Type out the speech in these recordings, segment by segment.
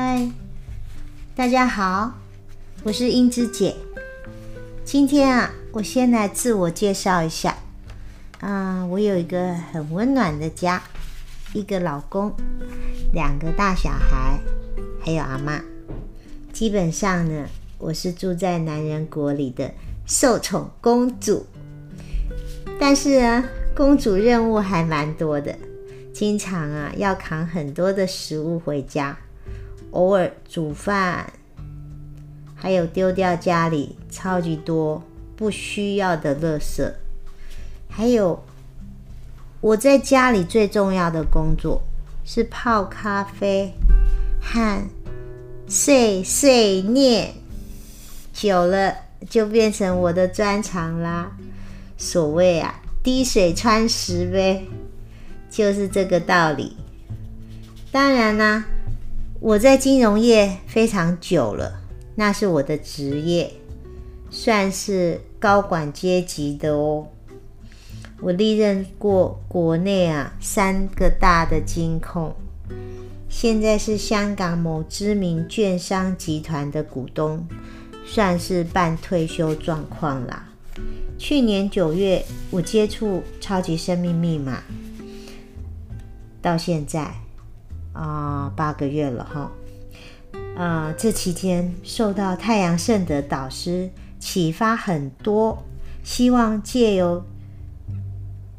嗨大家好，我是英芝姐。今天啊，我先来自我介绍一下。啊，我有一个很温暖的家，一个老公，两个大小孩，还有阿妈。基本上呢，我是住在男人国里的受宠公主。但是啊，公主任务还蛮多的，经常啊要扛很多的食物回家，偶尔煮饭，还有丢掉家里超级多不需要的垃圾。还有，我在家里最重要的工作是泡咖啡和碎碎念，久了就变成我的专长啦。所谓啊，滴水穿石呗，就是这个道理。当然啦，我在金融业非常久了，那是我的职业，算是高管阶级的哦。我历任过国内啊三个大的金控，现在是香港某知名券商集团的股东，算是半退休状况啦。去年九月，我接触超级生命密码，到现在啊八个月了哈。啊，这期间受到太阳圣的导师启发很多，希望借由。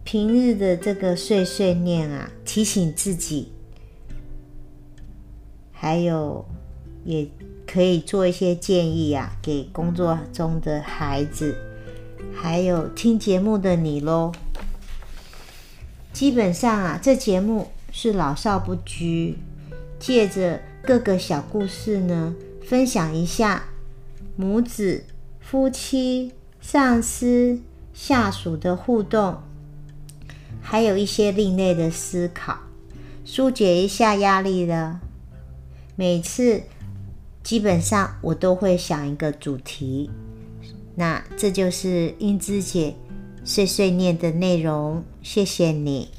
平日的这个碎碎念啊，提醒自己，还有也可以做一些建议啊，给工作中的孩子，还有听节目的你喽。基本上啊，这节目是老少不拘，借着各个小故事呢，分享一下母子、夫妻、上司、下属的互动。还有一些另类的思考，疏解一下压力的。每次基本上我都会想一个主题，那这就是英姿姐碎碎念的内容。谢谢你。